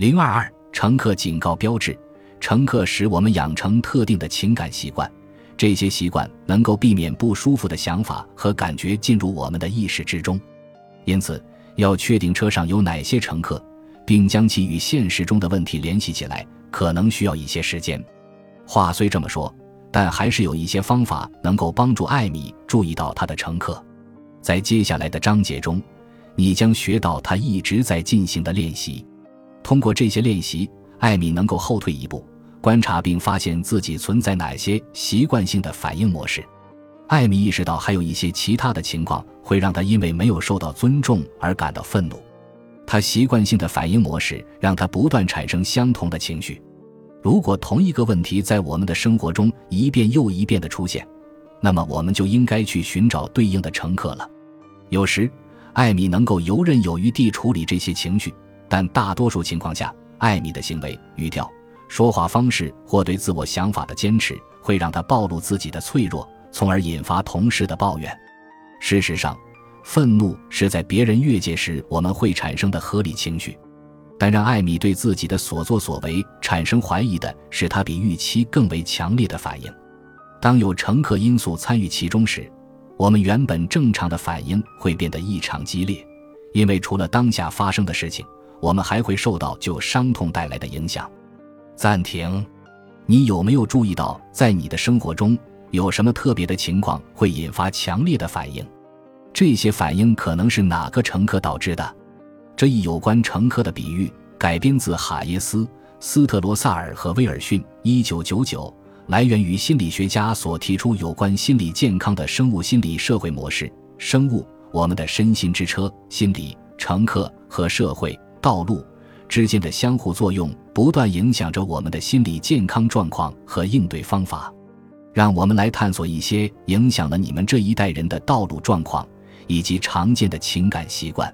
零二二乘客警告标志：乘客使我们养成特定的情感习惯，这些习惯能够避免不舒服的想法和感觉进入我们的意识之中。因此，要确定车上有哪些乘客，并将其与现实中的问题联系起来，可能需要一些时间。话虽这么说，但还是有一些方法能够帮助艾米注意到他的乘客。在接下来的章节中，你将学到他一直在进行的练习。通过这些练习，艾米能够后退一步，观察并发现自己存在哪些习惯性的反应模式。艾米意识到还有一些其他的情况会让他因为没有受到尊重而感到愤怒。他习惯性的反应模式让他不断产生相同的情绪。如果同一个问题在我们的生活中一遍又一遍的出现，那么我们就应该去寻找对应的乘客了。有时，艾米能够游刃有余地处理这些情绪。但大多数情况下，艾米的行为、语调、说话方式或对自我想法的坚持，会让他暴露自己的脆弱，从而引发同事的抱怨。事实上，愤怒是在别人越界时我们会产生的合理情绪，但让艾米对自己的所作所为产生怀疑的是他比预期更为强烈的反应。当有乘客因素参与其中时，我们原本正常的反应会变得异常激烈，因为除了当下发生的事情。我们还会受到旧伤痛带来的影响。暂停，你有没有注意到，在你的生活中有什么特别的情况会引发强烈的反应？这些反应可能是哪个乘客导致的？这一有关乘客的比喻改编自哈耶斯、斯特罗萨尔和威尔逊，一九九九，来源于心理学家所提出有关心理健康的生物心理社会模式。生物，我们的身心之车；心理，乘客和社会。道路之间的相互作用，不断影响着我们的心理健康状况和应对方法。让我们来探索一些影响了你们这一代人的道路状况以及常见的情感习惯。